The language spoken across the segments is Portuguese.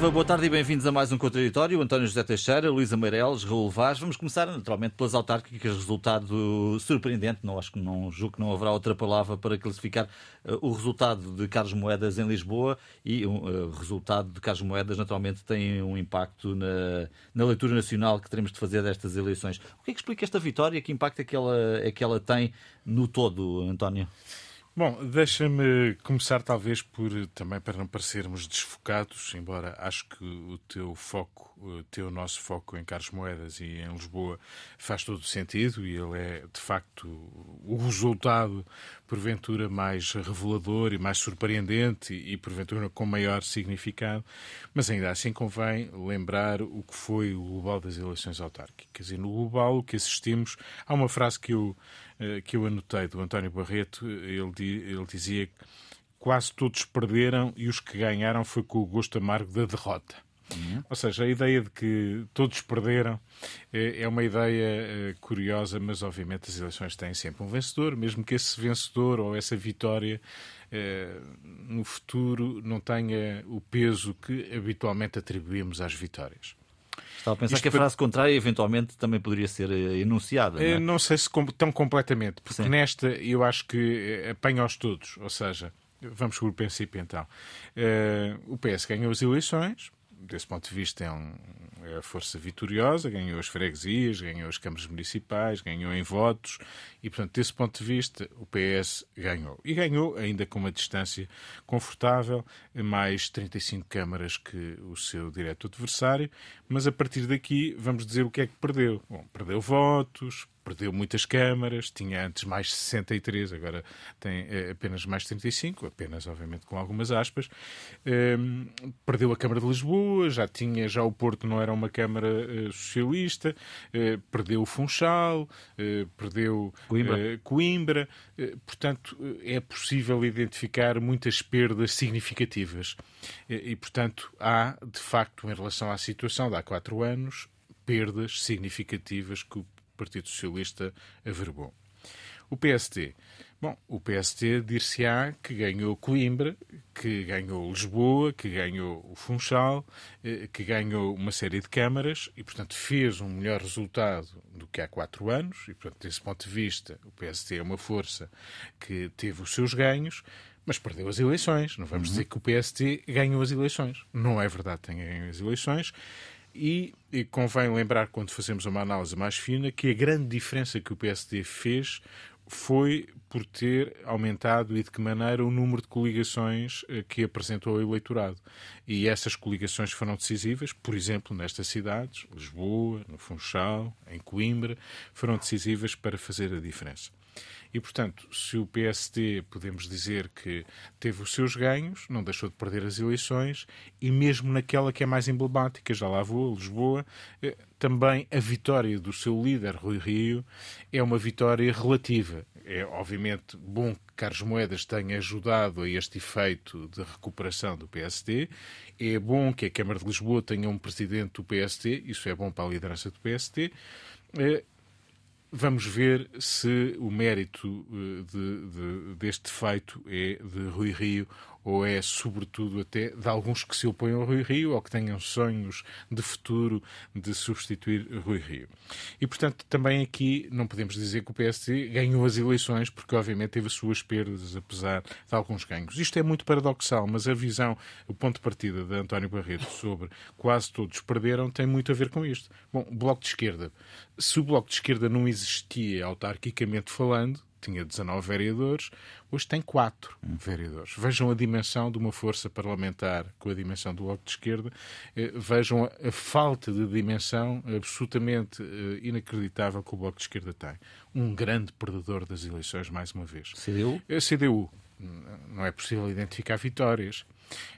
Viva, boa tarde e bem-vindos a mais um Contraditório. António José Teixeira, Luísa Meireles, Raul Vaz. Vamos começar naturalmente pelas autárquicas, resultado surpreendente. Não acho que não julgo que não haverá outra palavra para classificar uh, o resultado de Carlos Moedas em Lisboa e o uh, resultado de Carlos Moedas naturalmente tem um impacto na, na leitura nacional que teremos de fazer destas eleições. O que é que explica esta vitória? Que impacto é que ela, é que ela tem no todo, António? Bom, deixa-me começar talvez por, também para não parecermos desfocados, embora acho que o teu foco, o teu nosso foco em Carlos Moedas e em Lisboa faz todo o sentido e ele é, de facto, o resultado, porventura, mais revelador e mais surpreendente e, porventura, com maior significado, mas ainda assim convém lembrar o que foi o global das eleições autárquicas. E no global o que assistimos, há uma frase que eu que eu anotei do António Barreto, ele, ele dizia que quase todos perderam e os que ganharam foi com o gosto amargo da derrota. Uhum. Ou seja, a ideia de que todos perderam eh, é uma ideia eh, curiosa, mas obviamente as eleições têm sempre um vencedor, mesmo que esse vencedor ou essa vitória no futuro não tenha o peso que habitualmente atribuímos às vitórias. Estava a pensar Isto que a frase contrária eventualmente também poderia ser eh, enunciada. Não, é? não sei se tão completamente, porque Sim. nesta eu acho que eh, apanha-os todos. Ou seja, vamos por o princípio então. Uh, o PS ganhou as eleições, desse ponto de vista, é, um, é a força vitoriosa, ganhou as freguesias, ganhou as câmaras municipais, ganhou em votos e, portanto, desse ponto de vista, o PS ganhou. E ganhou ainda com uma distância confortável, mais 35 câmaras que o seu direto adversário, mas a partir daqui vamos dizer o que é que perdeu. Bom, perdeu votos, perdeu muitas câmaras, tinha antes mais 63, agora tem eh, apenas mais 35, apenas, obviamente, com algumas aspas. Um, perdeu a Câmara de Lisboa, já tinha, já o Porto não era uma Câmara uh, socialista, uh, perdeu o Funchal, perdeu Coimbra. Coimbra. portanto, é possível identificar muitas perdas significativas. e, portanto, há, de facto, em relação à situação de há quatro anos, perdas significativas que o Partido Socialista averbou. O PST. Bom, o PST dir-se-á que ganhou Coimbra, que ganhou Lisboa, que ganhou o Funchal, eh, que ganhou uma série de câmaras e, portanto, fez um melhor resultado do que há quatro anos. E, portanto, desse ponto de vista, o PST é uma força que teve os seus ganhos, mas perdeu as eleições. Não vamos uhum. dizer que o PST ganhou as eleições. Não é verdade que tenha ganho as eleições. E, e, convém lembrar, quando fazemos uma análise mais fina, que a grande diferença que o PSD fez foi por ter aumentado e de que maneira o número de coligações eh, que apresentou ao eleitorado. E essas coligações foram decisivas, por exemplo, nestas cidades, Lisboa, no Funchal, em Coimbra, foram decisivas para fazer a diferença. E, portanto, se o PSD podemos dizer que teve os seus ganhos, não deixou de perder as eleições, e mesmo naquela que é mais emblemática, já lá vou, Lisboa, eh, também a vitória do seu líder, Rui Rio, é uma vitória relativa. É obviamente bom que Carlos Moedas tenha ajudado a este efeito de recuperação do PSD. É bom que a Câmara de Lisboa tenha um presidente do PSD, isso é bom para a liderança do PSD. Vamos ver se o mérito eh, de, de, deste feito é de Rui Rio ou é, sobretudo, até de alguns que se opõem ao Rui Rio ou que tenham sonhos de futuro de substituir Rui Rio. E, portanto, também aqui não podemos dizer que o PSD ganhou as eleições, porque, obviamente, teve as suas perdas, apesar de alguns ganhos. Isto é muito paradoxal, mas a visão, o ponto de partida de António Barreto sobre quase todos perderam tem muito a ver com isto. Bom, Bloco de Esquerda. Se o Bloco de Esquerda não existia autarquicamente falando, tinha 19 vereadores, hoje tem 4 vereadores. Vejam a dimensão de uma força parlamentar com a dimensão do Bloco de Esquerda, eh, vejam a, falta de dimensão absolutamente eh, inacreditável que o Bloco de Esquerda tem. Um grande perdedor das eleições, mais uma vez. CDU? A CDU. Não é possível identificar vitórias.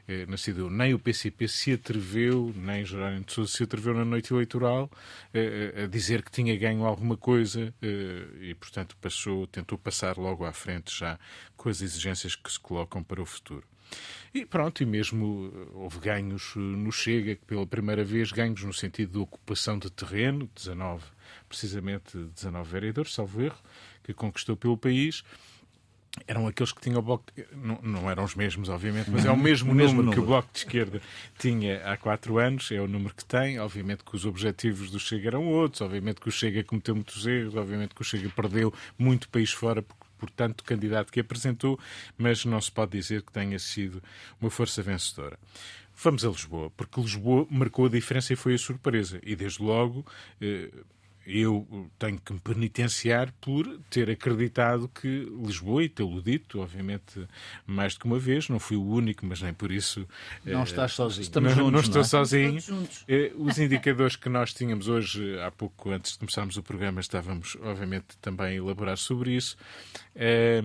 Eh, na CDU. Nem o PCP se atreveu, nem Jerónimo de Sousa se atreveu na noite eleitoral eh, eh, a dizer que tinha ganho alguma coisa e, portanto, passou, tentou passar logo à frente já com as exigências que se colocam para o futuro. E pronto, e mesmo houve ganhos no Chega, que pela primeira vez ganhos no sentido de ocupação de terreno, 19, precisamente 19 vereadores, salvo erro, que conquistou pelo país, eram aqueles que tinham o Bloco. De... Não, não, eram os mesmos, obviamente, mas é o mesmo, o mesmo número, número, que o Bloco de Esquerda tinha há quatro anos, é o número que tem. Obviamente que os objetivos do Chega eram outros, obviamente que o Chega cometeu muitos erros, obviamente que o Chega perdeu muito país fora por, por tanto candidato que apresentou, mas não se pode dizer que tenha sido uma força vencedora. Vamos a Lisboa, porque Lisboa marcou a diferença e foi a surpresa. E desde logo. Eh, eu tenho que me penitenciar por ter acreditado que Lisboa, e tê-lo dito, obviamente, mais do que uma vez, não fui o único, mas nem por isso. Não eh, estás sozinho. Estamos não, juntos, não estou não é? sozinho. Eh, os indicadores que nós tínhamos hoje, há pouco antes de começarmos o programa, estávamos, obviamente, também a elaborar sobre isso. Eh,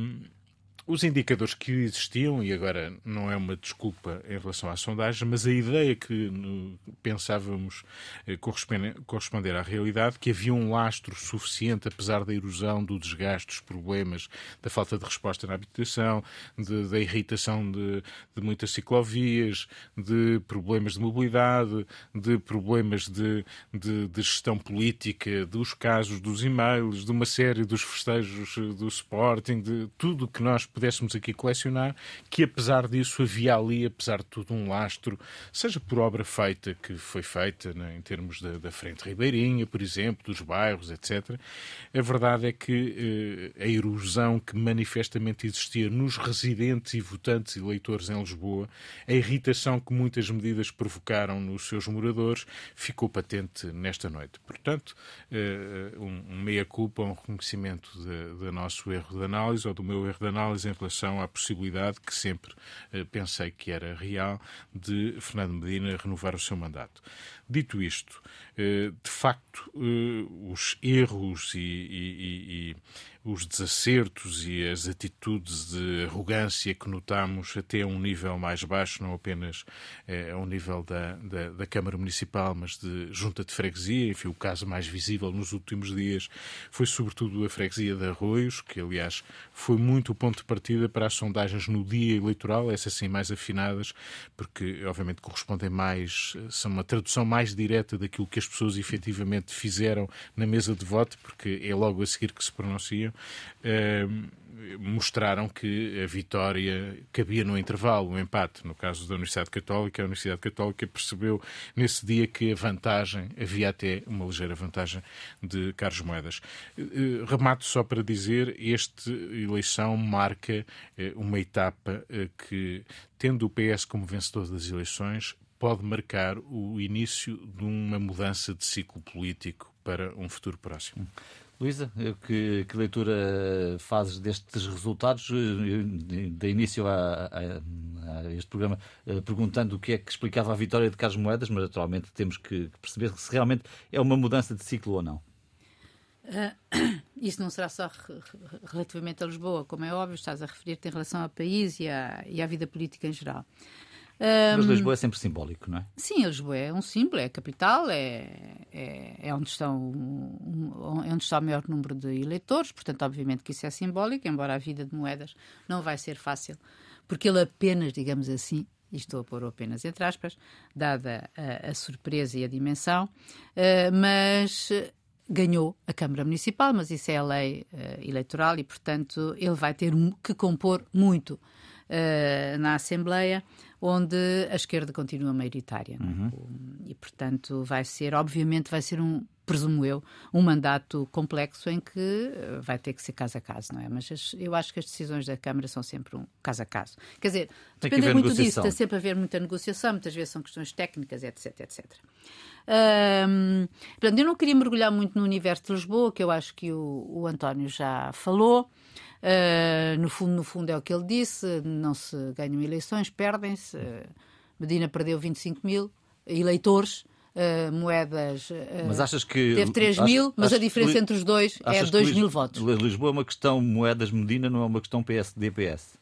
os indicadores que existiam, e agora não é uma desculpa em relação à sondagem, mas a ideia que pensávamos eh, corresponder, à realidade, que havia um lastro suficiente, apesar da erosão, do desgaste, dos problemas, da falta de resposta na habitação, de, da irritação de, de, muitas ciclovias, de problemas de mobilidade, de problemas de, de, de gestão política, dos casos dos e-mails, de uma série dos festejos do Sporting, de tudo que nós pudéssemos aqui colecionar, que apesar disso havia ali, apesar de tudo, um lastro, seja por obra feita, que foi feita né, em termos da, da, Frente Ribeirinha, por exemplo, dos bairros, etc. A verdade é que eh, a erosão que manifestamente existia nos residentes e votantes e leitores em Lisboa, a irritação que muitas medidas provocaram nos seus moradores, ficou patente nesta noite. Portanto, eh, um, um meia-culpa, um reconhecimento do nosso erro de análise ou do meu erro de análise em relação à possibilidade que sempre eh, pensei que era real de Fernando Medina renovar o seu mandato. Dito isto, eh, de facto, eh, os erros e, e, e, os desacertos e as atitudes de arrogância que notamos até a um nível mais baixo, não apenas eh, a um nível da, da, da, Câmara Municipal, mas de junta de freguesia. Enfim, o caso mais visível nos últimos dias foi sobretudo a freguesia de Arroios, que aliás foi muito o ponto de partida para as sondagens no dia eleitoral, essas sim mais afinadas, porque obviamente correspondem mais, são uma tradução mais direta daquilo que as pessoas efetivamente fizeram na mesa de voto, porque é logo a seguir que se pronunciam. Ehm, mostraram que a vitória cabia no intervalo, o empate. No caso da Universidade Católica, a Universidade Católica percebeu nesse dia que a vantagem, havia até uma ligeira vantagem de Carlos Moedas. Eh, remato só para dizer, esta eleição marca eh, uma etapa eh, que, tendo o PS como vencedor das eleições, pode marcar o início de uma mudança de ciclo político para um futuro próximo. Luísa, que, que, leitura fazes destes resultados? De início a, a, a, este programa, eh, perguntando o que é que explicava a vitória de Carlos Moedas, mas naturalmente temos que perceber se realmente é uma mudança de ciclo ou não. Uh, isso não será só relativamente a Lisboa, como é óbvio, estás a referir-te em relação ao país e à, e à vida política em geral. Mas Lisboa é sempre simbólico, não é? Sim, Lisboa é um símbolo, é a capital, é, é, é onde, estão, é onde está o maior número de eleitores, portanto, obviamente que isso é simbólico, embora a vida de moedas não vai ser fácil, porque ele apenas, digamos assim, e estou a pôr apenas entre aspas, dada a, a surpresa e a dimensão, uh, mas ganhou a Câmara Municipal, mas isso é a lei uh, eleitoral e, portanto, ele vai ter que compor muito uh, na Assembleia onde a esquerda continua maioritária. É? Uhum. E, portanto, vai ser, obviamente, vai ser um, presumo eu, um mandato complexo em que eh, vai ter que ser caso a caso, não é? Mas as, eu acho que as decisões da Câmara são sempre um caso a caso. Quer dizer, depende muito disso, está sempre a haver muita negociação, muitas vezes são questões técnicas, etc, etc. Um, portanto, eu não queria mergulhar muito no universo de Lisboa, que eu acho que o, o António já falou. Uh, no, fundo, no fundo é o que ele disse: não se ganham eleições, perdem-se. Uh, Medina perdeu 25 mil eleitores. Uh, moedas. Uh, mas achas que. Teve 3 mil, mas a diferença entre os dois é 2 mil votos. Lisboa é uma questão moedas Medina, não é uma questão PSD-PS?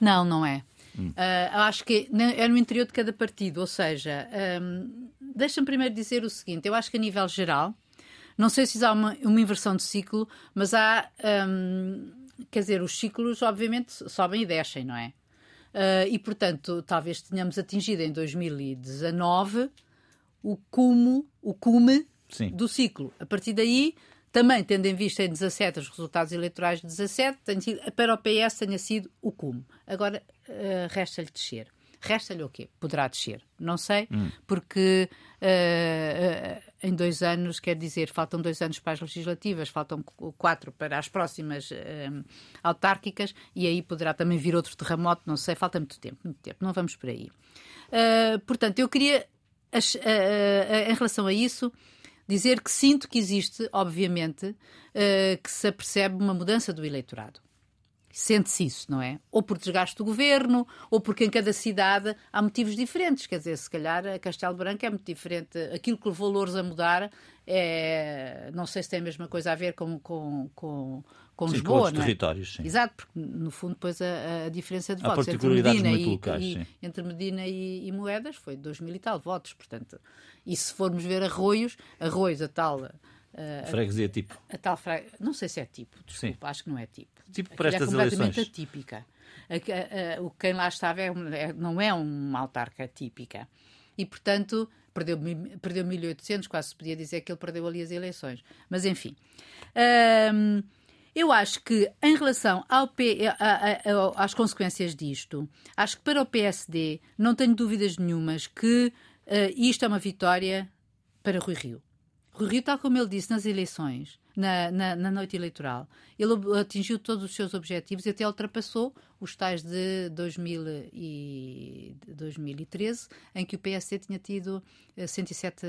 Não, não é. Hum. Uh, acho que é no interior de cada partido, ou seja, um, deixa-me primeiro dizer o seguinte: eu acho que a nível geral, não sei se há uma, uma inversão de ciclo, mas há. Um, quer dizer, os ciclos obviamente sobem e descem, não é? Uh, e portanto, talvez tenhamos atingido em 2019 o cume, o cume do ciclo. A partir daí também tendo em vista em 17 os resultados eleitorais de 17, para o PS tenha sido o cume. Agora uh, resta-lhe descer. Resta-lhe o quê? Poderá descer. Não sei, hum. porque uh, em dois anos, quer dizer, faltam dois anos para as legislativas, faltam quatro para as próximas uh, autárquicas, e aí poderá também vir outro terremoto, não sei, falta muito tempo, muito tempo, não vamos por aí. portanto, eu queria, em relação a isso, dizer que sinto que existe, obviamente, que se apercebe uma mudança do eleitorado. Sente-se isso, não é? Ou por desgaste do governo, ou porque em cada cidade há motivos diferentes. Quer dizer, se calhar a Castelo Branco é muito diferente. Aquilo que levou Louros a mudar é. Não sei se tem a mesma coisa a ver com, com, com, com sim, Lisboa. Com não é? territórios, sim. Exato, porque no fundo, depois a, a diferença de há votos entre Medina, e, locais, e, entre Medina e, e, Moedas foi 2 mil e tal votos. Portanto, e se formos ver Arroios, Arroios, a tal Uh, freguesia tipo. A, a tal fre... Não sei se é tipo, desculpa, Sim. acho que não é tipo. Tipo para estas é completamente eleições. atípica. A, a, o quem lá estava é, é, não é uma autarca típica. E, portanto, perdeu, perdeu 1.800, quase se podia dizer que ele perdeu ali as eleições. Mas, enfim. Hum, eu acho que, em relação ao P, às consequências disto, acho que para o PSD não tenho dúvidas nenhumas que uh, isto é uma vitória para Rui Rio. Rui Rio, tal como ele disse nas eleições, na, na, na, noite eleitoral, ele atingiu todos os seus objetivos e até ultrapassou os tais de 2000 e 2013, em que o PSD tinha tido 107 uh,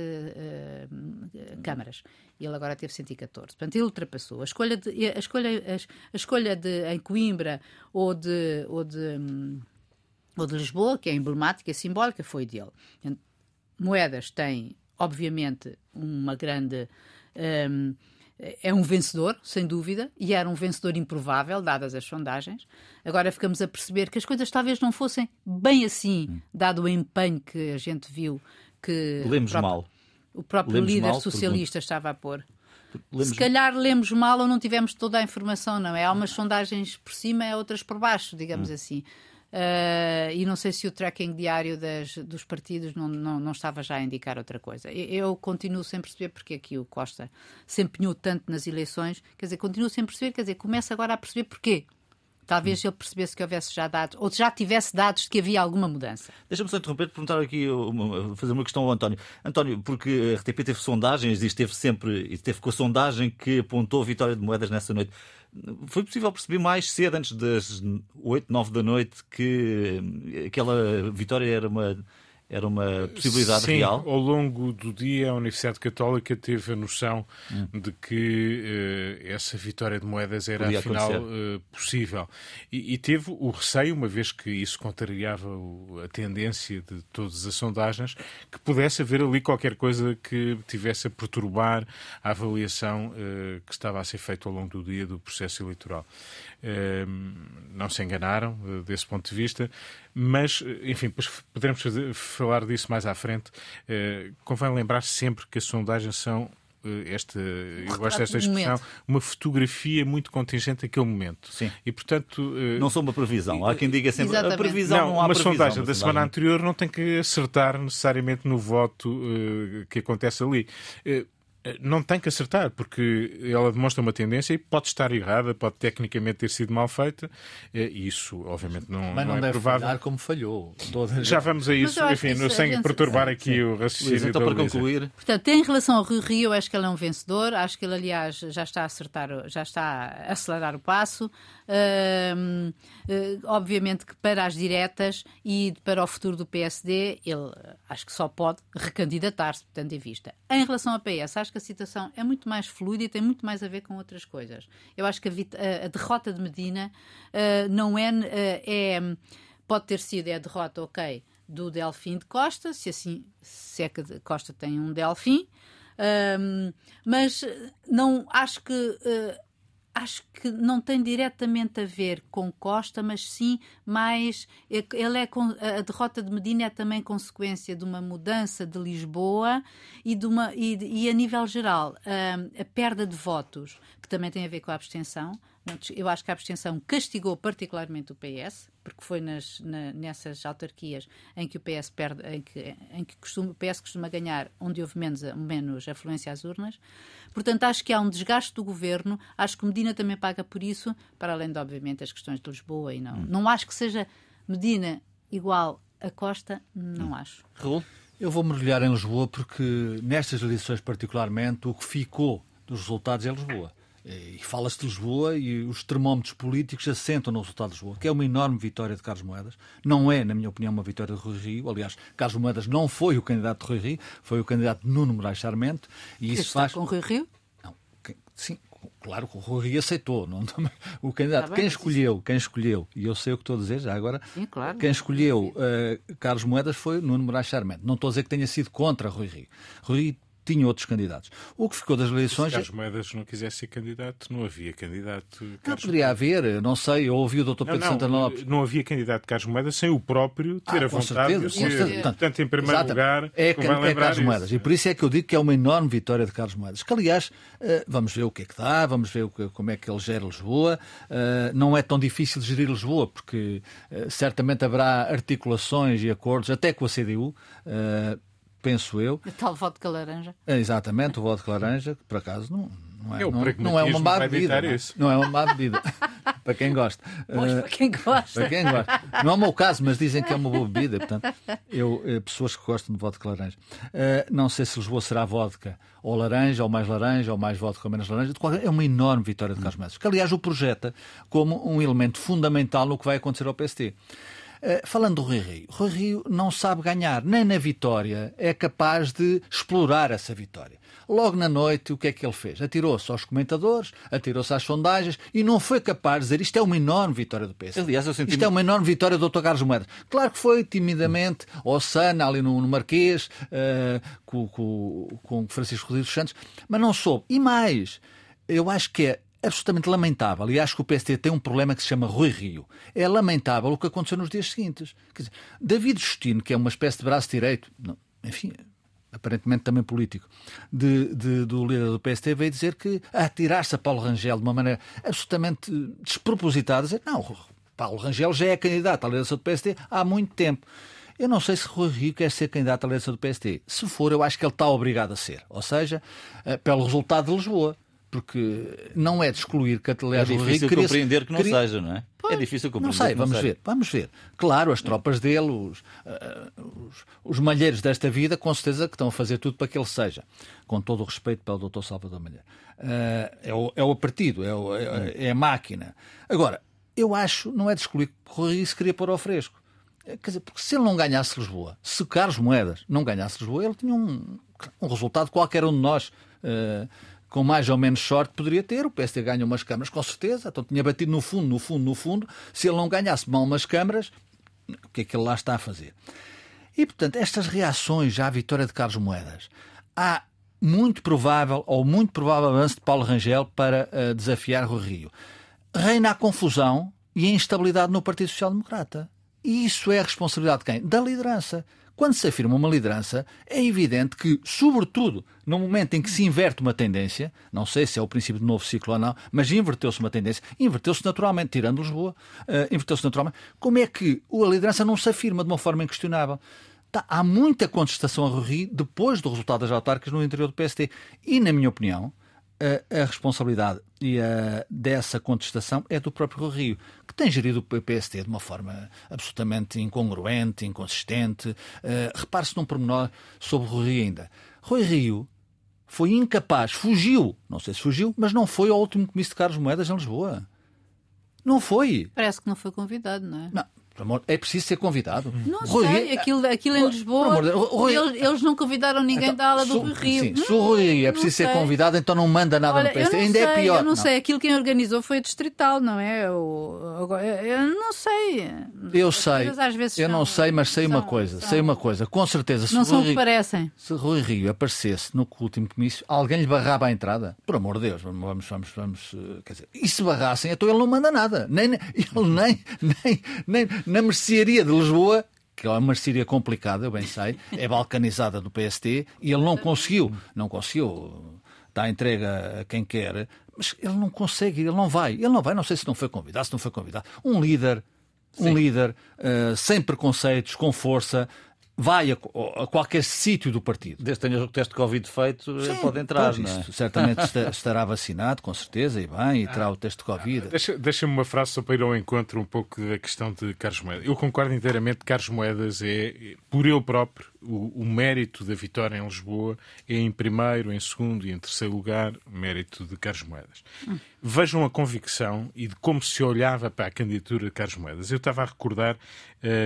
uh, câmaras. E ele agora teve 114. Portanto, ele ultrapassou. A escolha, de, a escolha, a, escolha de, em Coimbra ou de, ou, de, um, ou de Lisboa, que é emblemática e simbólica, foi dele. Moedas tem obviamente, uma grande. Um, é um vencedor, sem dúvida, e era um vencedor improvável, dadas as sondagens. Agora ficamos a perceber que as coisas talvez não fossem bem assim, hum. dado o empenho que a gente viu que. Lemos o próprio, mal. O próprio lemos líder socialista estava a pôr. Lemos... Se calhar lemos mal ou não tivemos toda a informação, não é? Há umas sondagens por cima e outras por baixo, digamos hum. assim. Uh, e não sei se o tracking diário das, dos partidos não, não, não, estava já a indicar outra coisa. Eu, continuo sem perceber porque é que o Costa se empenhou tanto nas eleições, quer dizer, continuo sem perceber, quer dizer, começa agora a perceber porquê. Talvez ele percebesse que houvesse já dados, ou já tivesse dados de que havia alguma mudança. Deixa-me só interromper para perguntar aqui, fazer uma questão ao António. António, porque a RTP teve sondagens e esteve sempre, e esteve com a sondagem que apontou a vitória de moedas nessa noite. Foi possível perceber mais cedo, antes das 8, 9 da noite, que aquela vitória era uma era uma possibilidade Sim, real? ao longo do dia a Universidade Católica teve a noção hum. de que uh, essa vitória de moedas era Podia afinal uh, possível. E, e, teve o receio, uma vez que isso contrariava a tendência de todas as sondagens, que pudesse haver ali qualquer coisa que tivesse a perturbar a avaliação uh, que estava a ser feita ao longo do dia do processo eleitoral. Não se enganaram desse ponto de vista, mas, enfim, poderemos fazer, falar disso mais à frente. Uh, convém lembrar sempre que as sondagens são eh, esta, eu gosto desta expressão, uma fotografia muito contingente daquele momento. Sim. E, portanto... Eh, não são uma previsão. Há quem diga sempre Exatamente. a previsão não, não há uma previsão, sondagem da semana anterior não tem que acertar necessariamente no voto uh, que acontece ali. Uh, não tem que acertar, porque ela demonstra uma tendência e pode estar errada, pode tecnicamente ter sido mal feita, e isso, obviamente, não, Mas não, não é deve provável. falhar como falhou. Toda... Já vamos a isso, enfim, no, sem gente... perturbar aqui sim. o raciocínio. Luís, então, para concluir. Portanto, em relação ao Rio Rio, acho que ele é um vencedor, acho que ele, aliás, já está a acertar, já está a acelerar o passo. Uh, obviamente que para as diretas e para o futuro do PSD, ele acho que só pode recandidatar-se, portanto, em vista. Em relação ao PS, acho que a situação é muito mais fluida e tem muito mais a ver com outras coisas. Eu acho que a, a, derrota de Medina uh, não é, é. Pode ter sido é a derrota, ok, do Delfim de Costa, se assim se é que Costa tem um Delfim, mas não acho que uh, acho que não tem diretamente a ver com Costa, mas sim mais ele é a derrota de Medina é também consequência de uma mudança de Lisboa e de uma e, e a nível geral a, a perda de votos que também tem a ver com a abstenção. Eu acho que a abstenção castigou particularmente o PS, porque foi nas, na, nessas autarquias em que o PS perde, em que, em que costuma, o PS costuma ganhar, onde houve menos, menos afluência às urnas. Portanto, acho que há um desgaste do governo. Acho que Medina também paga por isso, para além de, obviamente, as questões de Lisboa. E não, hum. não acho que seja Medina igual a Costa, não hum. acho. Raul? Eu vou mergulhar em Lisboa porque nestas eleições, particularmente, o que ficou dos resultados é Lisboa. E fala-se de Lisboa e os termómetros políticos assentam no resultado de Lisboa, que é uma enorme vitória de Carlos Moedas. Não é, na minha opinião, uma vitória de Rui Rio. Aliás, Carlos Moedas não foi o candidato de Rui Rio, foi o candidato de Nuno Moraes Charmente. E isso faz... com Rui Rio? Não, sim, claro que o Rui Rio aceitou. Não, o candidato, tá quem escolheu, quem escolheu, e eu sei o que estou a dizer já agora, sim, claro, quem escolheu uh, Carlos Moedas foi Nuno Moraes Charmente. Não estou a dizer que tenha sido contra Rui Rio. Rui Rio tinha outros candidatos. O que ficou das eleições. Se Carlos Moedas não quisesse ser candidato, não havia candidato. Não, poderia haver, não sei, eu ouvi o Dr. Pedro não, Santana Lopes. Não havia candidato Carlos Moedas sem o próprio ter ah, a vontade certeza, de ser. Portanto, em primeiro Exato. lugar, é, é Carlos isso. Moedas. E por isso é que eu digo que é uma enorme vitória de Carlos Moedas. Que, aliás, eh, vamos ver o que é que dá, vamos ver como é que ele gera Lisboa. Eh, não é tão difícil gerir Lisboa, porque eh, certamente haverá articulações e acordos, até com a CDU penso eu. A tal vodka laranja. É, exatamente, o vodka laranja, que por acaso não, não, é, não, não é uma má bebida. Não, não, é uma má bebida. para quem gosta. Pois, uh, para quem gosta. para quem gosta. Não é o meu caso, mas dizem que é uma boa bebida. Portanto, eu, eh, pessoas que gostam de vodka laranja. Uh, não sei se Lisboa será vodka ou laranja, ou mais laranja, ou mais vodka ou menos laranja. É uma enorme vitória de Carlos Mendes, que aliás o projeta como um elemento fundamental no que vai acontecer ao PST. Eh, falando do Rui Rio, Rui Rio não sabe ganhar, nem na vitória é capaz de explorar essa vitória. Logo na noite, o que é que ele fez? Atirou-se aos comentadores, atirou-se às sondagens e não foi capaz de dizer isto é uma enorme vitória do PS. Aliás, eu senti... Isto é uma enorme vitória do Dr. Carlos Moedas. Claro que foi timidamente, ao Sana, ali no, no Marquês, uh, com, com, com Francisco Rodrigues Santos, mas não soube. E mais, eu acho que é absolutamente lamentável, e acho que o PST tem um problema que se chama Rui Rio. É lamentável o que aconteceu nos dias seguintes. Quer dizer, David Justino, que é uma espécie de braço direito, não, enfim, aparentemente também político, de, de, do líder do PST, veio dizer que atirar-se a Paulo Rangel de uma maneira absolutamente despropositada, dizer, não, Paulo Rangel já é candidato à liderança do PST há muito tempo. Eu não sei se Rui Rio quer ser candidato à liderança do PST. Se for, eu acho que ele está obrigado a ser. Ou seja, eh, pelo resultado de Lisboa porque não é de excluir que aliás, é difícil queria, compreender que não queria... seja, não é? Pois, é difícil compreender. Não sei, vamos ver, vamos ver. Claro, as tropas dele, os, uh, os, os, malheiros desta vida, com certeza que estão a fazer tudo para que ele seja, com todo o respeito pelo Dr. Salvador Malheiro. Uh, é, o, é o partido, é, o, é, é, a máquina. Agora, eu acho, não é de excluir que o Rui se queria pôr ao fresco. Quer dizer, porque se ele não ganhasse Lisboa, se Carlos Moedas não ganhasse Lisboa, ele tinha um, um resultado qualquer um de nós. Uh, com mais ou menos sorte, poderia ter. O PSD ganha umas câmaras, com certeza. Então tinha batido no fundo, no fundo, no fundo. Se ele não ganhasse mal umas câmaras, o que é que ele lá está a fazer? E, portanto, estas reações já à vitória de Carlos Moedas, há muito provável, ou muito provável avanço de Paulo Rangel para uh, desafiar o Rio. Reina a confusão e a instabilidade no Partido Social Democrata. E isso é a responsabilidade de quem? Da liderança. Quando se afirma uma liderança, é evidente que, sobretudo no momento em que se inverte uma tendência, não sei se é o princípio do novo ciclo ou não, mas inverteu-se uma tendência, inverteu-se naturalmente, tirando Lisboa, uh, inverteu-se naturalmente. Como é que a liderança não se afirma de uma forma inquestionável? Tá, há muita contestação a Rui depois do resultado das autárquicas no interior do PST. E, na minha opinião, a, a responsabilidade e a, dessa contestação é do próprio Rio, que tem gerido o PST de uma forma absolutamente incongruente, inconsistente. Uh, Repare-se num pormenor sobre o Rui Rio ainda. Rui Rio foi incapaz, fugiu, não sei se fugiu, mas não foi ao último comício de Carlos Moedas em Lisboa. Não foi. Parece que não foi convidado, não é? Não, é preciso ser convidado. Não Rui sei, Rio... aquilo, aquilo em Lisboa, Rui... eles, eles, não convidaram ninguém então, da ala do Rui Rio. Sim, se o Rui Rio é preciso ser convidado, então não manda nada Olha, no PSD. Ainda é sei, é pior. Eu não, não, sei, aquilo quem organizou foi a Distrital, não é? Eu, eu não sei. Eu As sei. eu não sei, mas sei são, uma coisa. São... Sei uma coisa. Com certeza, se não são o que parecem. Se Rui Rio aparecesse no último comício, alguém lhe barrava a entrada. Por amor de Deus, vamos, vamos, vamos. Eh, quer dizer, e se barrassem, então ele não manda nada. Nem, ele nem, nem, nem na mercearia de Lisboa que é uma mercearia complicada, eu bem sei, é balcanizada do PST e ele não conseguiu, não conseguiu, está entregue a quem quer, Mas ele não consegue, ele não vai. Ele não vai, não sei se não foi convidado, se não foi convidado. Um líder, um Sim. líder uh, sem preconceitos, com força, vai a, a qualquer sítio do partido. Desde que tenha o teste de Covid feito, Sim, pode entrar. Pois, é? certamente estará vacinado, com certeza, e bem, e terá o teste de Covid. Deixa-me deixa uma frase só para ir ao encontro um pouco da questão de Carlos Moedas. Eu concordo inteiramente que Carlos Moedas é, por ele próprio, o, o, mérito da vitória em Lisboa é em primeiro, em segundo e em terceiro lugar, mérito de Carlos Moedas. Hum. Vejam a convicção e de como se olhava para a candidatura de Carlos Moedas. Eu estava a recordar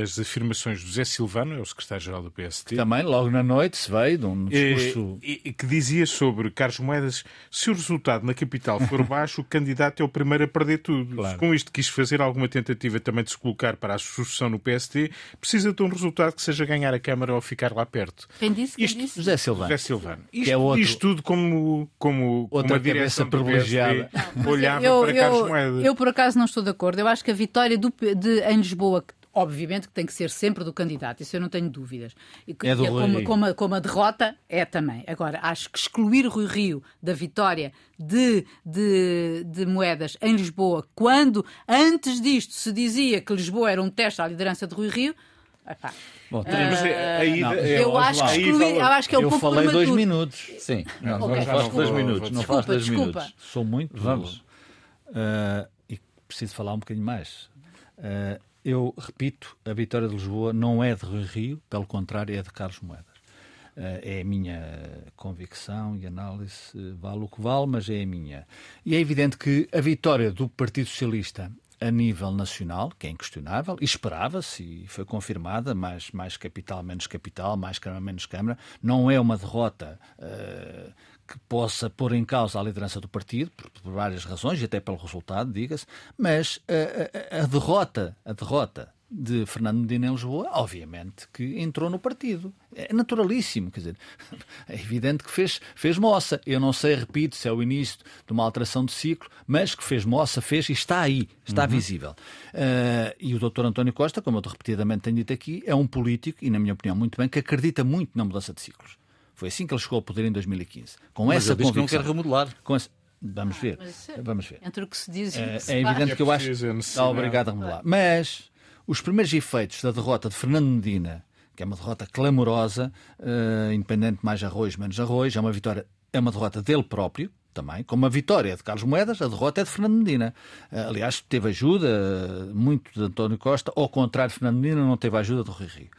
as afirmações do José Silvano, é o secretário-geral do PST. Também, logo na noite, se veio de um eh, discurso. E, e, que dizia sobre Carlos Moedas: se o resultado na capital for baixo, o candidato é o primeiro a perder tudo. Claro. Com isto, quis fazer alguma tentativa também de se colocar para a sucessão no PST, precisa de um resultado que seja ganhar a Câmara ou ficar lá perto. Quem disse? Quem isto, disse? José Silvano. José Silvano. Isto, que é outro, isto tudo como, como outra uma direção privilegiada. olhava eu, para eu, Carlos Moedas. Eu, por acaso, não estou de acordo. Eu acho que a vitória do, de, em Lisboa, obviamente que tem que ser sempre do candidato, isso eu não tenho dúvidas. E, é do é como, como, a, como, a, derrota é também. Agora, acho que excluir Rui Rio da vitória de, de, de, moedas em Lisboa, quando antes disto se dizia que Lisboa era um teste à liderança de Rui Rio, Bom, teremos uh, aí, não, eu, acho que eu acho que é um eu pouco falei prematuro. dois minutos. Sim, não, okay. não falaste dois minutos. Não falaste dois desculpa. minutos. Sou muito. Vamos. Uh, e preciso falar um bocadinho mais. Uh, eu repito, a vitória de Lisboa não é de Rui Rio, pelo contrário, é de Carlos Moedas. É a minha convicção e análise, vale o que vale, mas é a minha. E é evidente que a vitória do Partido Socialista a nível nacional, que é inquestionável, esperava-se, e foi confirmada, mais, mais capital, menos capital, mais Câmara, menos Câmara, não é uma derrota uh, que possa pôr em causa a liderança do partido, por, por várias razões, e até pelo resultado, diga-se, mas a, a, a, derrota, a derrota de Fernando Medina em Lisboa, obviamente que entrou no partido. É naturalíssimo, quer dizer, é evidente que fez, fez moça. Eu não sei, repito, se é o início de uma alteração de ciclo, mas que fez moça, fez e está aí, está uhum. visível. Uh, e o doutor António Costa, como eu repetidamente tenho dito aqui, é um político, e na minha opinião muito bem, que acredita muito na mudança de ciclos. Foi assim que ele chegou ao poder em 2015. Com Mas essa convicção. não quer remodelar. Com essa... Vamos ver. Ah, Vamos ver. Entre o que se diz e o que se É evidente que eu acho. É obrigado a remodelar. Mas os primeiros efeitos da derrota de Fernando Medina, que é uma derrota clamorosa, uh, independente mais arroz, menos arroz, é uma vitória, é uma derrota dele próprio, também, como a vitória de Carlos Moedas, a derrota é de Fernando Medina. Uh, aliás, teve ajuda uh, muito de António Costa, ao contrário, Fernando Medina não teve ajuda do Rui Rio.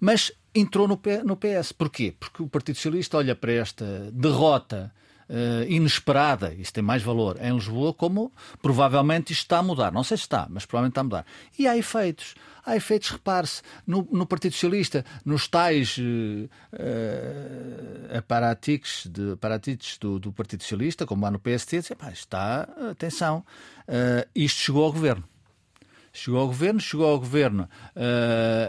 Mas entrou no PS. Porquê? Porque o Partido Socialista olha para esta derrota uh, inesperada, isso tem mais valor, em Lisboa, como provavelmente isto está a mudar. Não sei se está, mas provavelmente está a mudar. E há efeitos. Há efeitos, repare-se, no, no, Partido Socialista, nos tais uh, uh, aparatiques, de, do, do, Partido Socialista, como há no PST, dizer, pá, está, atenção, uh, isto chegou ao governo. Chegou ao governo, chegou ao governo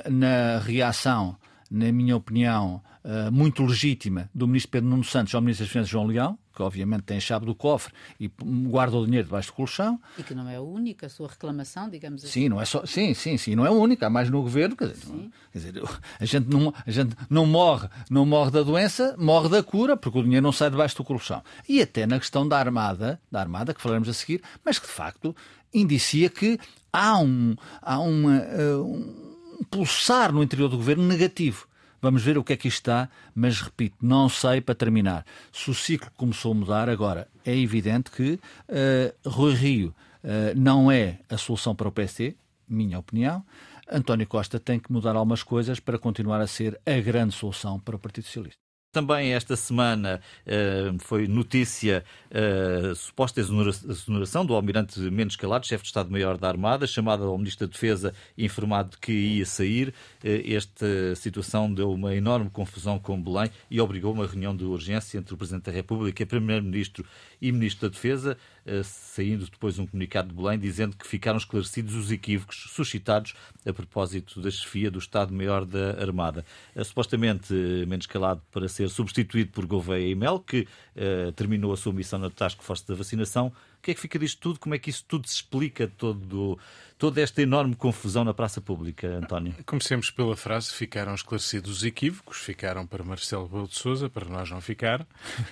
na reação na minha opinião, uh, muito legítima do ministro Pedro Nuno Santos ao ministro das Finanças João Leão, que obviamente tem a chave do cofre e guarda o dinheiro debaixo do colchão. E que não é a única a sua reclamação, digamos assim. Sim, não é só, sim, sim, sim, não é a única, há mais no governo, quer dizer, não, quer dizer a, gente não, a gente não morre, não morre da doença, morre da cura, porque o dinheiro não sai debaixo do colchão. E até na questão da armada, da armada que falaremos a seguir, mas que de facto indicia que há um, há uma, uh, um pulsar no interior do governo negativo. Vamos ver o que é que está, mas repito, não sei para terminar. Se o ciclo começou a mudar, agora é evidente que uh, Rui Rio uh, não é a solução para o PST, minha opinião. António Costa tem que mudar algumas coisas para continuar a ser a grande solução para o Partido Socialista. Também esta semana uh, foi notícia a uh, suposta exoneração do almirante Mendes Calado, chefe de Estado-Maior da Armada, chamado ao Ministro da Defesa informado que ia sair. Uh, esta situação deu uma enorme confusão com Belém e obrigou uma reunião de urgência entre o Presidente da República, Primeiro-Ministro e Ministro da Defesa, saindo depois um comunicado de Belém dizendo que ficaram esclarecidos os equívocos suscitados a propósito da chefia do Estado-Maior da Armada. supostamente, Mendes Calado para ser ser substituído por Gouveia e Mel, que uh, terminou a sua missão na Task Force da vacinação, que é que fica disto tudo? Como é que isso tudo se explica, todo, toda esta enorme confusão na praça pública, António? Comecemos pela frase: ficaram esclarecidos os equívocos, ficaram para Marcelo Rebelo de Souza, para nós não ficar,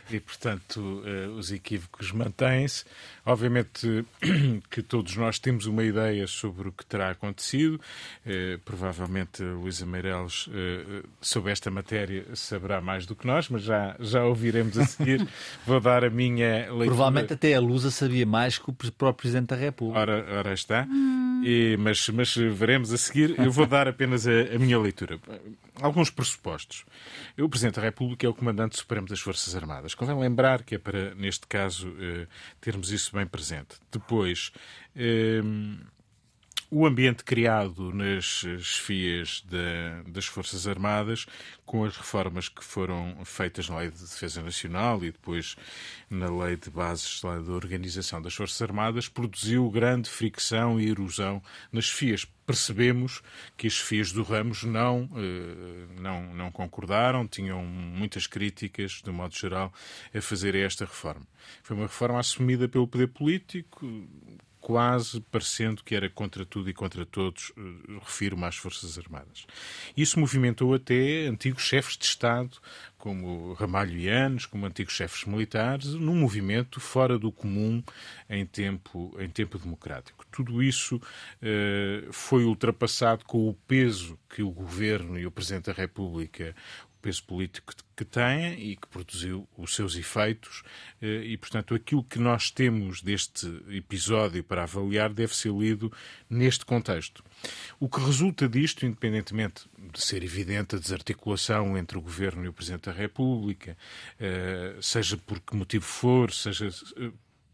e portanto eh, os equívocos mantêm-se. Obviamente que todos nós temos uma ideia sobre o que terá acontecido. Eh, provavelmente Luísa Meireles, eh, sobre esta matéria, saberá mais do que nós, mas já, já ouviremos a seguir. Vou dar a minha leitura. Provavelmente até a Lusa sabia mais que o próprio Presidente da República. Ora, ora está. E, mas, mas veremos a seguir. Eu vou dar apenas a, a minha leitura. Alguns pressupostos. O Presidente da República é o Comandante Supremo das Forças Armadas. Convém lembrar que é para, neste caso, eh, termos isso bem presente. Depois. Eh, o ambiente criado nas chefias das Forças Armadas, com as reformas que foram feitas na Lei de Defesa Nacional e depois na Lei de Bases da Organização das Forças Armadas, produziu grande fricção e erosão nas chefias. Percebemos que as chefias do Ramos não, eh, não, não concordaram, tinham muitas críticas, de modo geral, a fazer esta reforma. Foi uma reforma assumida pelo poder político, quase parecendo que era contra tudo e contra todos, eh, refiro-me às Forças Armadas. Isso movimentou até antigos chefes de Estado, como Ramalho e Anos, como antigos chefes militares, num movimento fora do comum em tempo, em tempo democrático. Tudo isso eh, foi ultrapassado com o peso que o Governo e o Presidente da República peso político que tem e que produziu os seus efeitos, eh, e, portanto, aquilo que nós temos deste episódio para avaliar deve ser lido neste contexto. O que resulta disto, independentemente de ser evidente a desarticulação entre o Governo e o Presidente da República, eh, seja por que motivo for, seja eh,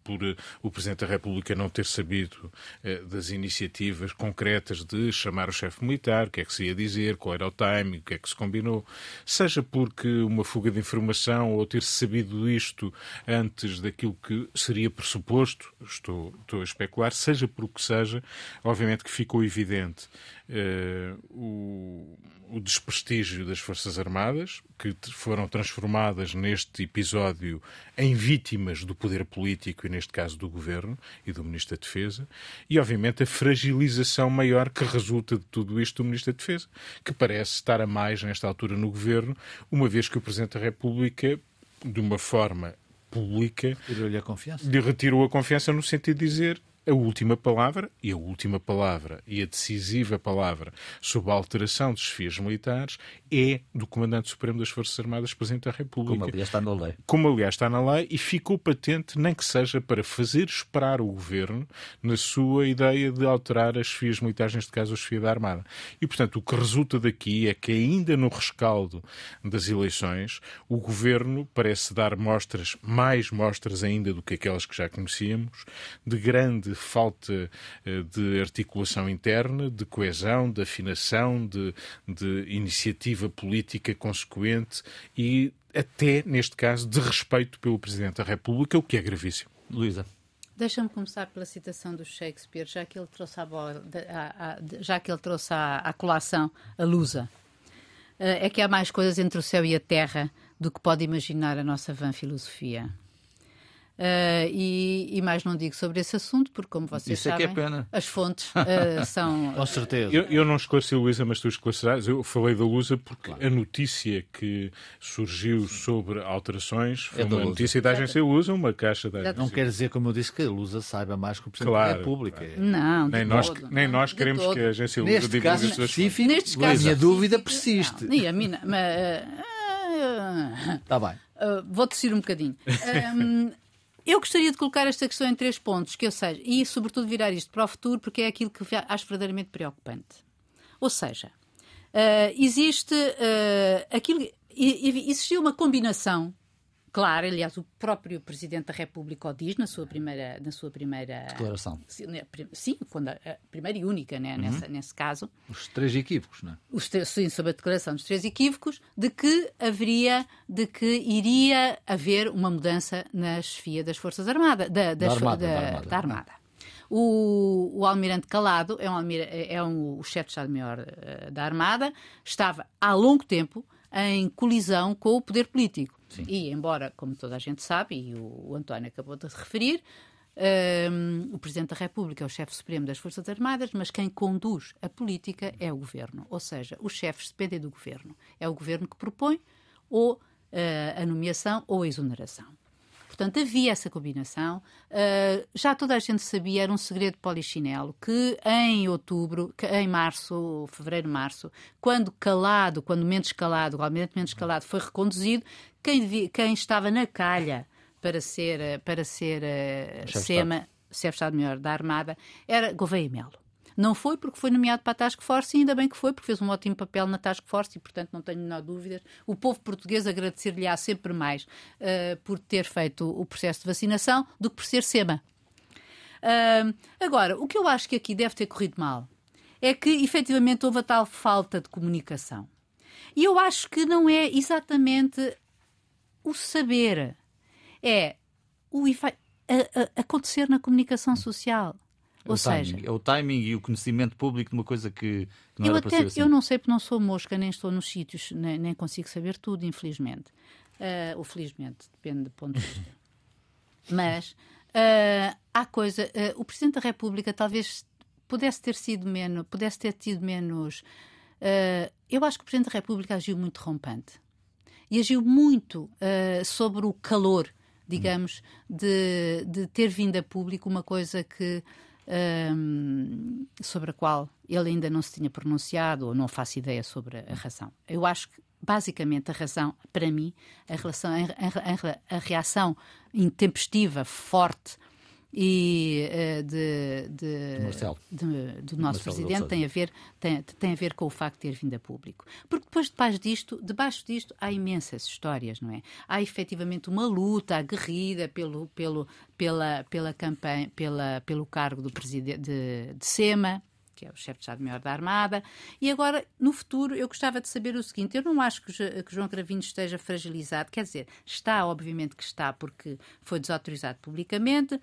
por eh, o Presidente da República não ter sabido eh, das iniciativas concretas de chamar o chefe militar, o que é que se ia dizer, qual era o timing, o que é que se combinou, seja porque uma fuga de informação ou ter sabido isto antes daquilo que seria pressuposto, estou, estou a especular, seja por o que seja, obviamente que ficou evidente o, o desprestígio das Forças Armadas, que foram transformadas neste episódio em vítimas do poder político e, neste caso, do governo e do Ministro da Defesa, e, obviamente, a fragilização maior que resulta de tudo isto do Ministro da Defesa, que parece estar a mais nesta altura no governo, uma vez que o Presidente da República, de uma forma pública, lhe a confiança. lhe retirou a confiança no sentido de dizer a última palavra, e a última palavra e a decisiva palavra sobre a alteração dos chefias militares é do Comandante Supremo das Forças Armadas, Presidente da República. Como aliás está na lei. Como aliás está na lei e ficou patente, nem que seja para fazer esperar o Governo na sua ideia de alterar as chefias militares, neste caso a chefia da Armada. E, portanto, o que resulta daqui é que ainda no rescaldo das eleições, o Governo parece dar mostras, mais mostras ainda do que aquelas que já conhecíamos, de grande falta eh, de articulação interna, de coesão, de afinação, de, de iniciativa política consequente e até, neste caso, de respeito pelo Presidente da República, o que é gravíssimo. Luísa. Deixa-me começar pela citação do Shakespeare, já que ele trouxe, a, a, a, já que ele trouxe à, colação a lusa. Eh, é que há mais coisas entre o céu e a terra do que pode imaginar a nossa vã filosofia. Uh, e, e, mais não digo sobre esse assunto, porque, como vocês Isso sabem, é que é pena. as fontes uh, são. Com certeza. Eu, eu, não esclareci a Luísa, mas tu esclarecerás. Eu falei da Lusa porque claro. a notícia que surgiu sobre alterações foi é uma notícia da agência Lusa, uma caixa da agência. Não quer dizer, como eu disse, que a Lusa saiba mais que o Presidente claro, da República. Claro. Não, nem nós, todo, nem nós queremos que a agência Lusa Neste caso específico, Neste caso, a minha dúvida persiste. Não, nem a minha. Está bem. Uh, vou descer um bocadinho. Um, eu gostaria de colocar esta questão em três pontos, que eu seja, e sobretudo virar isto para o futuro, porque é aquilo que acho verdadeiramente preocupante. Ou seja, uh, existe uh, aquilo, existiu uma combinação Claro, aliás, o próprio Presidente da República o diz na sua primeira, na sua primeira declaração. Sim, quando a, primeira e única, né, uhum. nessa, nesse caso. Os três equívocos, não é? Os, sim, sobre a declaração dos três equívocos, de que haveria, de que iria haver uma mudança na chefia das Forças Armadas, da, da, armada, da, da Armada. Da armada. O, o, Almirante Calado é, um, é um, o chefe de Estado-Maior uh, da Armada, estava há longo tempo em colisão com o poder político. Sim. E, embora, como toda a gente sabe, e o, o António acabou de referir, Um, o Presidente da República é o chefe supremo das Forças Armadas, mas quem conduz a política é o Governo. Ou seja, os chefes dependem do Governo. É o Governo que propõe ou uh, a nomeação ou a exoneração. Portanto, havia essa combinação. Uh, já toda a gente sabia, era um segredo polichinelo, que em outubro, que em março, fevereiro, março, quando calado, quando Mendes Calado, o almirante Mendes Calado foi reconduzido, quem, devia, quem estava na calha para ser, para ser uh, SEMA, chefe de Estado-Maior da Armada, era Gouveia Melo. Não foi porque foi nomeado para a Task Force e ainda bem que foi, porque fez um ótimo papel na Task Force e, portanto, não tenho menor dúvidas. O povo português agradecer-lhe-á sempre mais uh, por ter feito o processo de vacinação do que por ser SEMA. Uh, agora, o que eu acho que aqui deve ter corrido mal é que, efetivamente, houve a tal falta de comunicação. E eu acho que não é exatamente o saber é o a, a, acontecer na comunicação social. Ou o seja, timing, é o timing e o conhecimento público de uma coisa que, que não eu era até, assim. Eu não sei porque não sou mosca, nem estou nos sítios, nem, nem consigo saber tudo, infelizmente. Uh, ou felizmente, depende do ponto de vista. Mas uh, há coisa. Uh, o Presidente da República talvez pudesse ter sido menos, pudesse ter tido menos. eu acho que o Presidente da República agiu muito rompante e agiu muito sobre o calor digamos, de, de ter vindo a público uma coisa que um, sobre a qual ele ainda não se tinha pronunciado ou não faço ideia sobre a razão. Eu acho que basicamente a razão, para mim, a, relação, a, a, a reação intempestiva, forte e uh, de, de, de, do nosso Marcelo presidente tem a ver tem, tem a ver com o facto de ter vindo a público. Porque depois debaixo disto debaixo disto há imensas histórias não é? Há efetivamente uma luta aguerrida pelo pelo pela pela campanha pela pelo cargo do presidente de, de SEMA que é o chefe de Estado-Maior da Armada. E agora, no futuro, eu gostava de saber o seguinte: eu não acho que, que João Cravinho esteja fragilizado, quer dizer, está, obviamente que está, porque foi desautorizado publicamente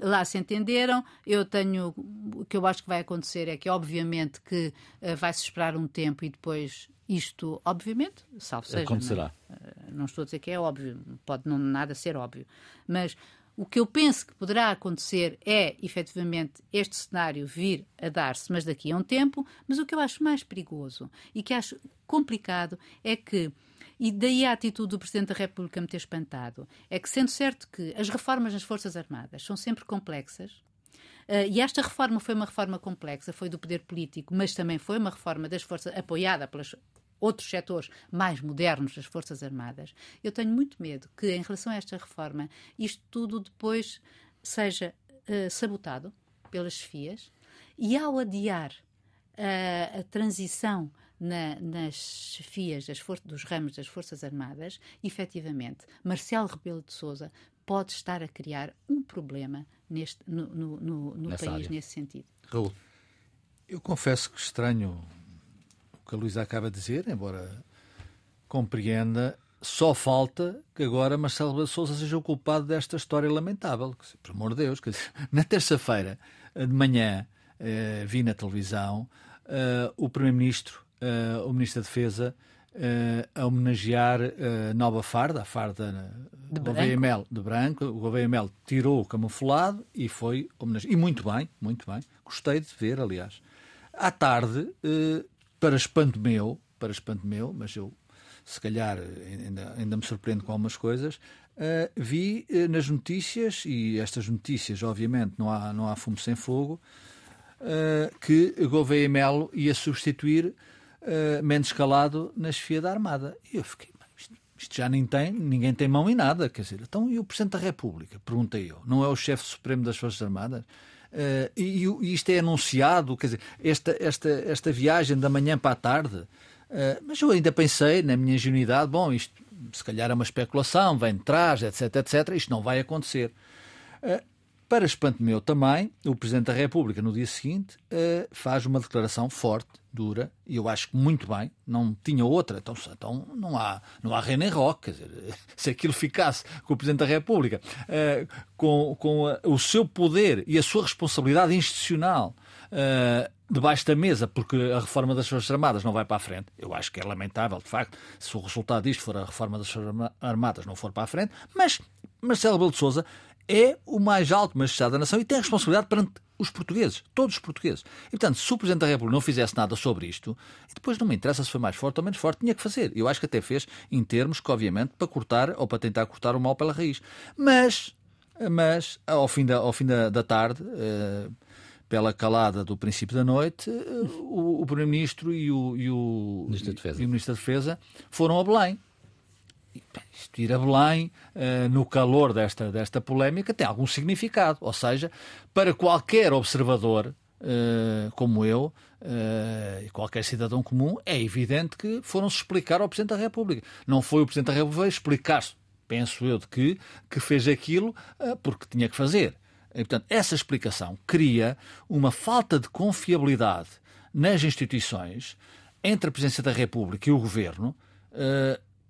lá se entenderam. Eu tenho. O que eu acho que vai acontecer é que, obviamente, que uh, vai-se esperar um tempo e depois isto, obviamente, salvo seja. Acontecerá. Não, uh, não estou a dizer que é óbvio, pode não nada ser óbvio. Mas o que eu penso que poderá acontecer é, efetivamente, este cenário vir a dar-se, mas daqui a um tempo. Mas o que eu acho mais perigoso e que acho complicado é que e daí a atitude do Presidente da República me ter espantado. É que, sendo certo que as reformas nas Forças Armadas são sempre complexas, Uh, e esta reforma foi uma reforma complexa, foi do poder político, mas também foi uma reforma das forças apoiada pelos outros setores mais modernos das Forças Armadas. Eu tenho muito medo que, em relação a esta reforma, isto tudo depois seja uh, sabotado pelas chefias e, ao adiar uh, a transição na, nas chefias das dos ramos das Forças Armadas, efetivamente, Marcelo Rebelo de Sousa pode estar a criar um problema neste, no, no, no, no país área. nesse sentido. Raul. Eu confesso que estranho o que a Luísa acaba de dizer, embora compreenda, só falta que agora Marcelo Rebelo de Sousa seja o culpado desta história lamentável. Por amor de Deus, dizer, na terça-feira de manhã eh, vi na televisão eh, o Primeiro-Ministro uh, o Ministro da Defesa uh, a homenagear a nova farda, a farda de Gouveia Mel de branco. O Gouveia Mel tirou o camuflado e foi homenageado. E muito bem, muito bem. Gostei de ver, aliás. À tarde, para espanto meu, para espanto meu, mas eu se calhar ainda, ainda me surpreendo com algumas coisas, uh, vi uh, nas notícias, e estas notícias, obviamente, não há, não há fumo sem fogo, uh, que Gouveia Melo ia substituir uh, Mendes Calado na chefia da Armada. E eu fiquei, isto, isto, já nem tem, ninguém tem mão em nada, quer dizer, então e o Presidente da República? Perguntei eu, não é o chefe supremo das Forças Armadas? Uh, e, e, isto é anunciado, quer dizer, esta, esta, esta viagem da manhã para a tarde. Uh, mas eu ainda pensei, na minha ingenuidade, bom, isto se calhar é uma especulação, vem de trás, etc, etc, isto não vai acontecer. Uh, para espanto meu também, o Presidente da República, no dia seguinte, uh, faz uma declaração forte, dura, e eu acho que muito bem, não tinha outra, então, então não há, não há rei nem rock, dizer, se aquilo ficasse com o Presidente da República, uh, com, com a, o seu poder e a sua responsabilidade institucional debaixo da mesa, porque a reforma das Forças Armadas não vai para a frente, eu acho que é lamentável, de facto, se o resultado disto for a reforma das Forças Armadas não for para a frente, mas Marcelo Belo de Souza é o mais alto magistrado da nação e tem a responsabilidade perante os portugueses, todos os portugueses. E, portanto, se o Presidente da República não fizesse nada sobre isto, e depois não me interessa se foi mais forte ou menos forte, tinha que fazer. Eu acho que até fez em termos que, obviamente, para cortar ou para tentar cortar o mal pela raiz. Mas, mas ao fim da, ao fim da, da tarde, uh, pela calada do princípio da noite, uh, o, o Primeiro-Ministro e o, e, o, Ministro e o Ministro da Defesa foram a Belém isto ir a Belém, uh, no calor desta, desta polémica, tem algum significado. Ou seja, para qualquer observador uh, como eu uh, e qualquer cidadão comum, é evidente que foram-se explicar ao Presidente da República. Não foi o Presidente da República explicar-se, penso eu, de que, que fez aquilo porque tinha que fazer. E, portanto, essa explicação cria uma falta de confiabilidade nas instituições entre a Presidência da República e o Governo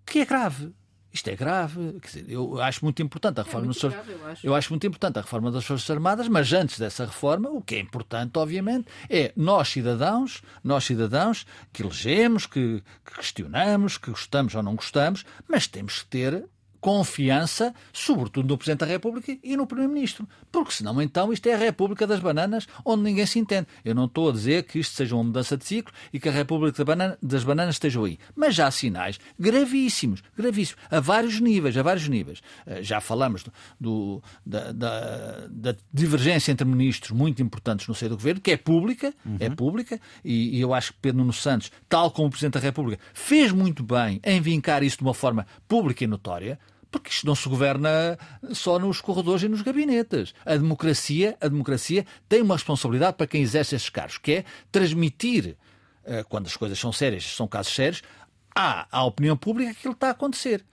que é grave. Isto é grave. Dizer, eu acho muito importante a é reforma é das grave, eu, acho. eu acho muito importante a reforma das Forças Armadas, mas antes dessa reforma, o que é importante, obviamente, é nós cidadãos, nós cidadãos que elegemos, que, que questionamos, que gostamos ou não gostamos, mas temos que ter confiança, sobretudo no Presidente da República e no Primeiro-Ministro. Porque senão, então, isto é a República das Bananas onde ninguém se entende. Eu não estou a dizer que isto seja uma mudança de ciclo e que a República das Bananas esteja aí. Mas já há sinais gravíssimos, gravíssimos, a vários níveis, a vários níveis. Eh, já falamos do, do da, da, da, divergência entre ministros muito importantes no seio do governo, que é pública, uhum. é pública, e, e eu acho que Pedro Nuno Santos, tal como o Presidente da República, fez muito bem em vincar isso de uma forma pública e notória. Porque isto não se governa só nos corredores e nos gabinetes. A democracia, a democracia tem uma responsabilidade para quem exerce esses cargos, que é transmitir, eh, quando as coisas são sérias, são casos sérios, à, à opinião pública aquilo que está a acontecer.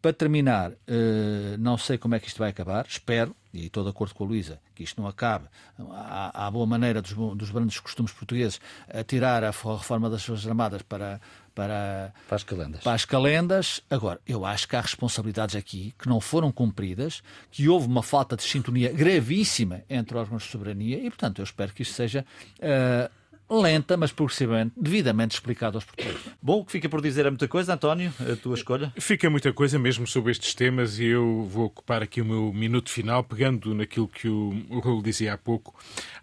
Para terminar, eh, não sei como é que isto vai acabar, espero, e estou de acordo com a Luísa, que isto não acabe à, à boa maneira dos, dos grandes costumes portugueses a tirar a reforma das Forças Armadas para, para, para, as calendas. para as calendas. Agora, eu acho que há responsabilidades aqui que não foram cumpridas, que houve uma falta de sintonia gravíssima entre órgãos de soberania e, portanto, eu espero que isto seja. Uh, lenta, mas progressivamente, devidamente explicado aos portugueses. Bom, o que fica por dizer é muita coisa, António, a tua escolha? Fica muita coisa mesmo sobre estes temas e eu vou ocupar aqui o meu minuto final, pegando naquilo que o, o Raul dizia há pouco.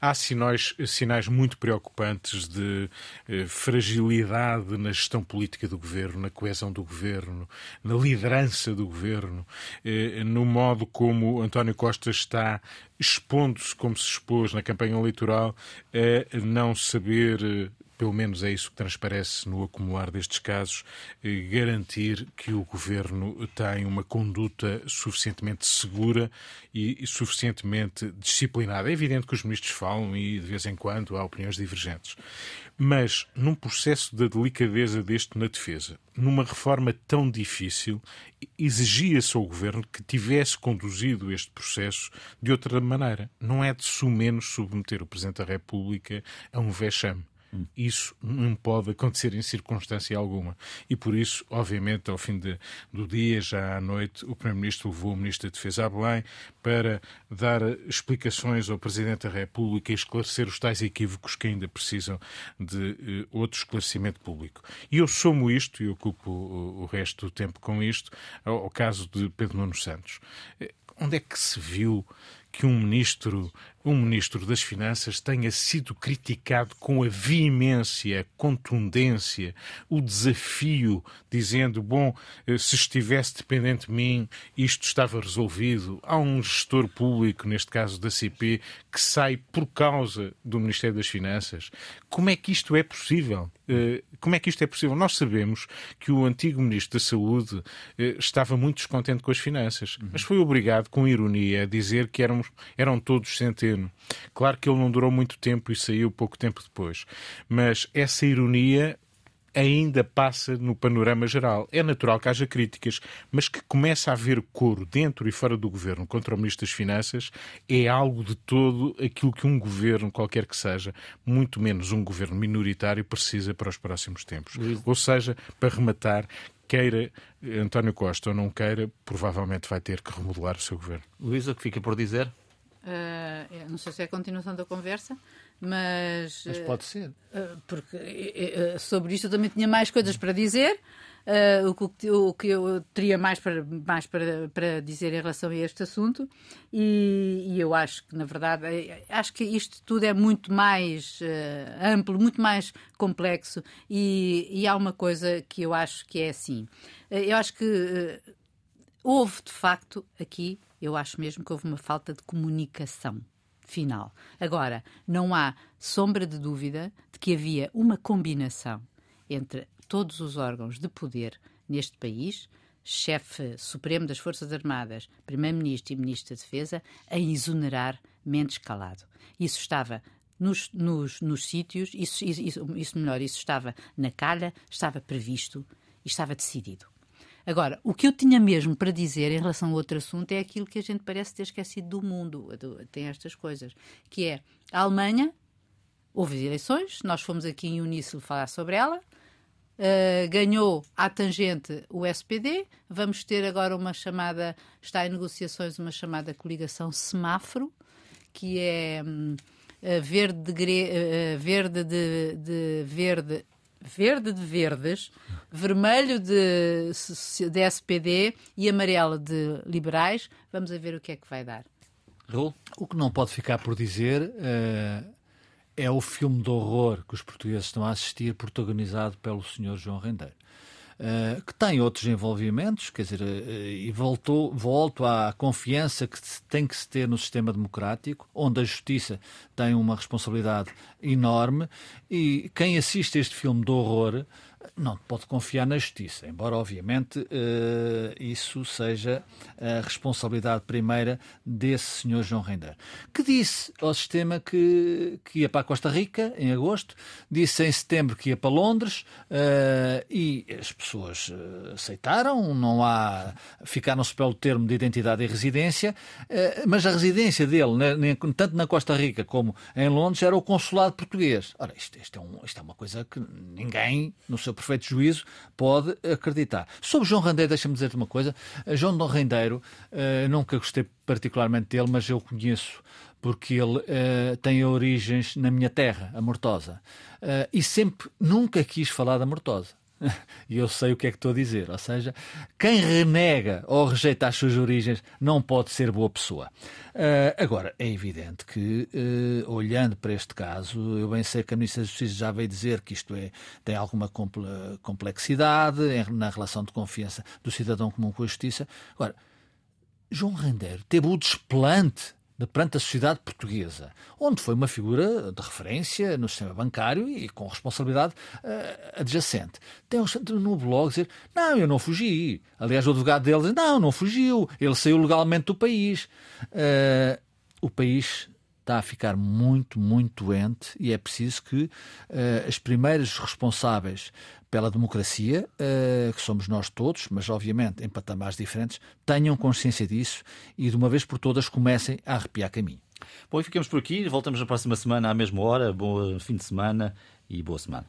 Há sinais, sinais muito preocupantes de eh, fragilidade na gestão política do governo, na coesão do governo, na liderança do governo, eh, no modo como António Costa está expondo-se como se expôs na campanha eleitoral, a não saber pelo menos é isso que transparece no acumular destes casos, garantir que o governo tem uma conduta suficientemente segura e suficientemente disciplinada. É evidente que os ministros falam e de vez em quando há opiniões divergentes. Mas num processo da delicadeza deste na defesa, numa reforma tão difícil, exigia-se ao governo que tivesse conduzido este processo de outra maneira. Não é de sumenos submeter o Presidente da República a um vexame. Isso não pode acontecer em circunstância alguma. E por isso, obviamente, ao fim de, do dia, já à noite, o Primeiro-Ministro levou o Ministro da Defesa a Belém para dar explicações ao Presidente da República e esclarecer os tais equívocos que ainda precisam de uh, outro esclarecimento público. E eu somo isto, e ocupo o, o resto do tempo com isto, ao, ao caso de Pedro Nuno Santos. Eh, onde é que se viu que um ministro um ministro das Finanças tenha sido criticado com a veemência, a contundência, o desafio, dizendo: bom, eh, se estivesse dependente de mim, isto estava resolvido. Há um gestor público, neste caso da CP, que sai por causa do Ministério das Finanças. Como é que isto é possível? Eh, como é que isto é possível? Nós sabemos que o antigo Ministro da Saúde eh, estava muito descontente com as finanças, mas foi obrigado, com ironia, a dizer que eram, eram todos centenas Claro que ele não durou muito tempo e saiu pouco tempo depois, mas essa ironia ainda passa no panorama geral. É natural que haja críticas, mas que começa a haver coro dentro e fora do governo contra o Ministro das Finanças é algo de todo aquilo que um governo, qualquer que seja, muito menos um governo minoritário, precisa para os próximos tempos. Luís. Ou seja, para rematar, queira António Costa ou não queira, provavelmente vai ter que remodelar o seu governo. Luísa, o que fica por dizer? Uh, não sei se é a continuação da conversa, mas. Mas pode ser. Uh, porque uh, sobre isto eu também tinha mais coisas para dizer. O, que, o, que, eu teria mais, para, mais para, para dizer em relação a este assunto, e, e eu acho que, na verdade, acho que isto tudo é muito mais amplo, muito mais complexo, e, e, há uma coisa que eu acho que é assim. Eu acho que houve, de facto, aqui, eu acho mesmo que houve uma falta de comunicação final. Agora, não há sombra de dúvida de que havia uma combinação entre todos os órgãos de poder neste país, chefe supremo das Forças Armadas, primeiro-ministro e ministro da Defesa, a exonerar Mendes Calado. Isso estava nos, nos, nos sítios, isso, isso, isso melhor, isso estava na calha, estava previsto e estava decidido. Agora, o que eu tinha mesmo para dizer em relação a outro assunto é aquilo que a gente parece ter esquecido do mundo. Tem estas coisas, que é a Alemanha, houve eleições, nós fomos aqui em uníssono falar sobre ela, Uh, ganhou à tangente o SPD. Vamos ter agora uma chamada, está em negociações uma chamada coligação semáforo, que é um, verde, de, uh, verde de, de, verde, verde de verdes, vermelho de, de SPD e amarelo de liberais. Vamos a ver o que é que vai dar. O que não pode ficar por dizer uh é o filme de horror que os portugueses estão a assistir, protagonizado pelo Sr. João Rendeiro. Uh, que tem outros envolvimentos, quer dizer, uh, e voltou, volto à confiança que tem que se ter no sistema democrático, onde a justiça tem uma responsabilidade enorme, e quem assiste este filme de horror não pode confiar na justiça, embora, obviamente, eh, isso seja a responsabilidade primeira desse senhor João Render, que disse ao sistema que, que ia para a Costa Rica em agosto, disse em setembro que ia para Londres eh, e as pessoas eh, aceitaram, não há. ficaram-se pelo termo de identidade e residência, mas a residência dele, né, tanto na Costa Rica como em Londres, era o consulado português. Ora, isto, isto, é, um, isto é uma coisa que ninguém, no seu perfeito juízo, pode acreditar. Sobre João Rendeiro, deixa-me dizer-te uma coisa. João Dom Rendeiro, uh, nunca gostei particularmente dele, mas eu conheço porque ele uh, tem origens na minha terra, a Mortosa. E sempre, nunca quis falar da Mortosa. e eu sei o que é que estou a dizer. Ou seja, quem renega ou rejeita as suas origens não pode ser boa pessoa. Uh, agora, é evidente que, uh, olhando para este caso, eu bem sei que a Ministra da Justiça já veio dizer que isto é, tem alguma complexidade na relação de confiança do cidadão comum com a Justiça. Agora, João Rendeiro teve o desplante perante a sociedade portuguesa, onde foi uma figura de referência no sistema bancário e com responsabilidade uh, adjacente. Tem um no blog dizer: Não, eu não fugi. Aliás, o advogado dele diz: Não, não fugiu. Ele saiu legalmente do país. Uh, o país está a ficar muito, muito doente e é preciso que uh, as primeiras responsáveis pela democracia, uh, que somos nós todos, mas obviamente em patamares diferentes, tenham consciência disso e de uma vez por todas comecem a arrepiar caminho. Bom, e ficamos por aqui. Voltamos na próxima semana à mesma hora. Bom fim de semana e boa semana.